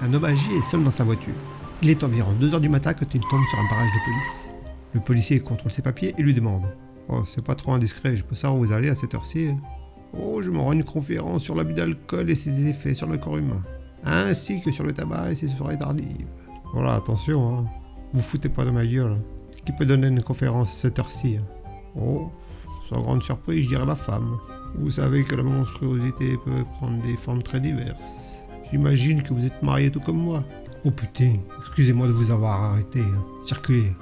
Un homme âgé est seul dans sa voiture. Il est environ 2h du matin quand il tombe sur un barrage de police. Le policier contrôle ses papiers et lui demande Oh, c'est pas trop indiscret, je peux savoir où vous allez à cette heure-ci? Oh, je me rends une conférence sur l'abus d'alcool et ses effets sur le corps humain, ainsi que sur le tabac et ses soirées tardives. Voilà, attention, hein. Vous foutez pas de ma gueule. Qui peut donner une conférence à cette heure-ci? Oh, sans grande surprise, je dirais ma femme. Vous savez que la monstruosité peut prendre des formes très diverses. J'imagine que vous êtes marié tout comme moi. Oh putain, excusez-moi de vous avoir arrêté. hein. Circulez.